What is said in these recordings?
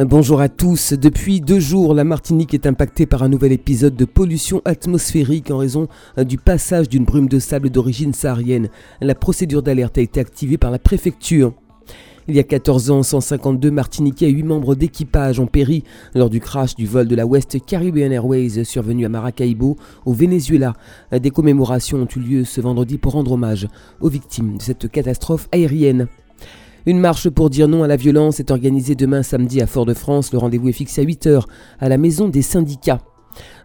Bonjour à tous. Depuis deux jours, la Martinique est impactée par un nouvel épisode de pollution atmosphérique en raison du passage d'une brume de sable d'origine saharienne. La procédure d'alerte a été activée par la préfecture. Il y a 14 ans, 152 Martiniquais et 8 membres d'équipage ont péri lors du crash du vol de la West Caribbean Airways survenu à Maracaibo, au Venezuela. Des commémorations ont eu lieu ce vendredi pour rendre hommage aux victimes de cette catastrophe aérienne. Une marche pour dire non à la violence est organisée demain samedi à Fort-de-France. Le rendez-vous est fixé à 8h à la maison des syndicats.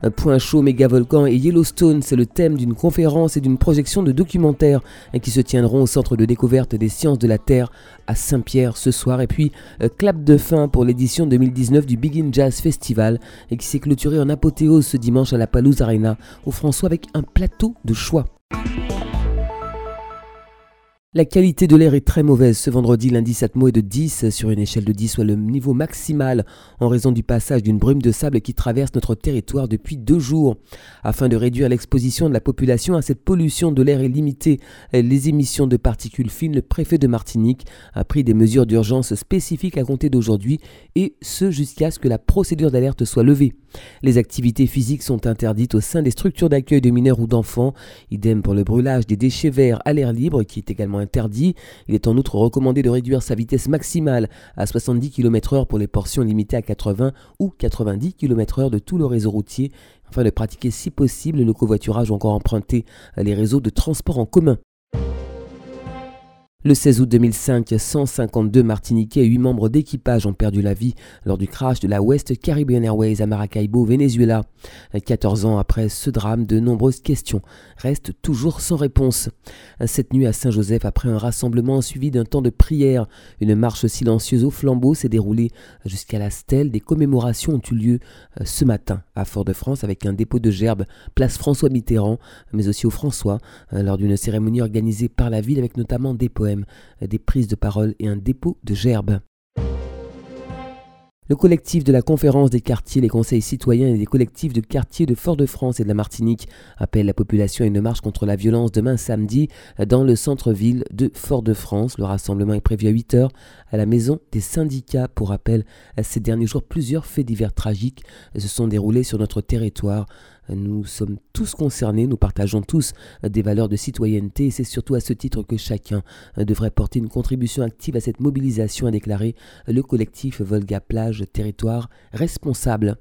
Un point chaud, mégavolcan et Yellowstone, c'est le thème d'une conférence et d'une projection de documentaires qui se tiendront au Centre de découverte des sciences de la Terre à Saint-Pierre ce soir. Et puis, euh, clap de fin pour l'édition 2019 du Begin Jazz Festival et qui s'est clôturé en apothéose ce dimanche à la Palouse Arena au François avec un plateau de choix. La qualité de l'air est très mauvaise. Ce vendredi, l'indice Atmo est de 10 sur une échelle de 10, soit le niveau maximal en raison du passage d'une brume de sable qui traverse notre territoire depuis deux jours. Afin de réduire l'exposition de la population à cette pollution de l'air et limiter les émissions de particules fines, le préfet de Martinique a pris des mesures d'urgence spécifiques à compter d'aujourd'hui et ce jusqu'à ce que la procédure d'alerte soit levée. Les activités physiques sont interdites au sein des structures d'accueil de mineurs ou d'enfants. Idem pour le brûlage des déchets verts à l'air libre qui est également interdit. Il est en outre recommandé de réduire sa vitesse maximale à 70 km/h pour les portions limitées à 80 ou 90 km/h de tout le réseau routier afin de pratiquer si possible le covoiturage ou encore emprunter les réseaux de transport en commun. Le 16 août 2005, 152 Martiniquais et 8 membres d'équipage ont perdu la vie lors du crash de la West Caribbean Airways à Maracaibo, Venezuela. 14 ans après ce drame, de nombreuses questions restent toujours sans réponse. Cette nuit à Saint-Joseph, après un rassemblement suivi d'un temps de prière, une marche silencieuse au flambeau s'est déroulée jusqu'à la stèle. Des commémorations ont eu lieu euh, ce matin à Fort-de-France avec un dépôt de gerbes place François Mitterrand, mais aussi au François, euh, lors d'une cérémonie organisée par la ville avec notamment des des prises de parole et un dépôt de gerbes. Le collectif de la conférence des quartiers, les conseils citoyens et des collectifs de quartiers de Fort-de-France et de la Martinique appellent la population à une marche contre la violence demain samedi dans le centre-ville de Fort-de-France. Le rassemblement est prévu à 8h à la maison des syndicats. Pour rappel, ces derniers jours, plusieurs faits divers tragiques se sont déroulés sur notre territoire. Nous sommes tous concernés, nous partageons tous des valeurs de citoyenneté et c'est surtout à ce titre que chacun devrait porter une contribution active à cette mobilisation, a déclaré le collectif Volga Plage Territoire Responsable.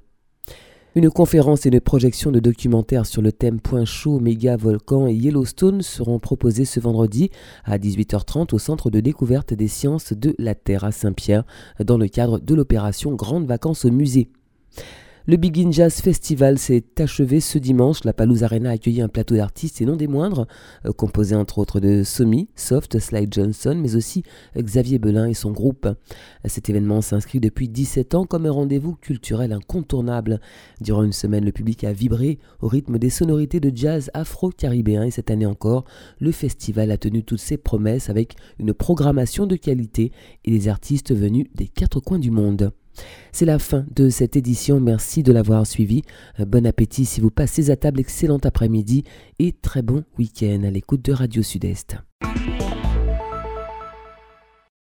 Une conférence et une projection de documentaires sur le thème Point chaud, méga volcan et Yellowstone seront proposées ce vendredi à 18h30 au Centre de découverte des sciences de la Terre à Saint-Pierre dans le cadre de l'opération Grandes vacances au musée. Le Begin Jazz Festival s'est achevé ce dimanche. La Palouse Arena a accueilli un plateau d'artistes et non des moindres, euh, composé entre autres de Somi, Soft, Slide Johnson, mais aussi Xavier Belin et son groupe. Cet événement s'inscrit depuis 17 ans comme un rendez-vous culturel incontournable. Durant une semaine, le public a vibré au rythme des sonorités de jazz afro-caribéen et cette année encore, le festival a tenu toutes ses promesses avec une programmation de qualité et des artistes venus des quatre coins du monde. C'est la fin de cette édition, merci de l'avoir suivi. Euh, bon appétit si vous passez à table, excellent après-midi et très bon week-end à l'écoute de Radio Sud-Est.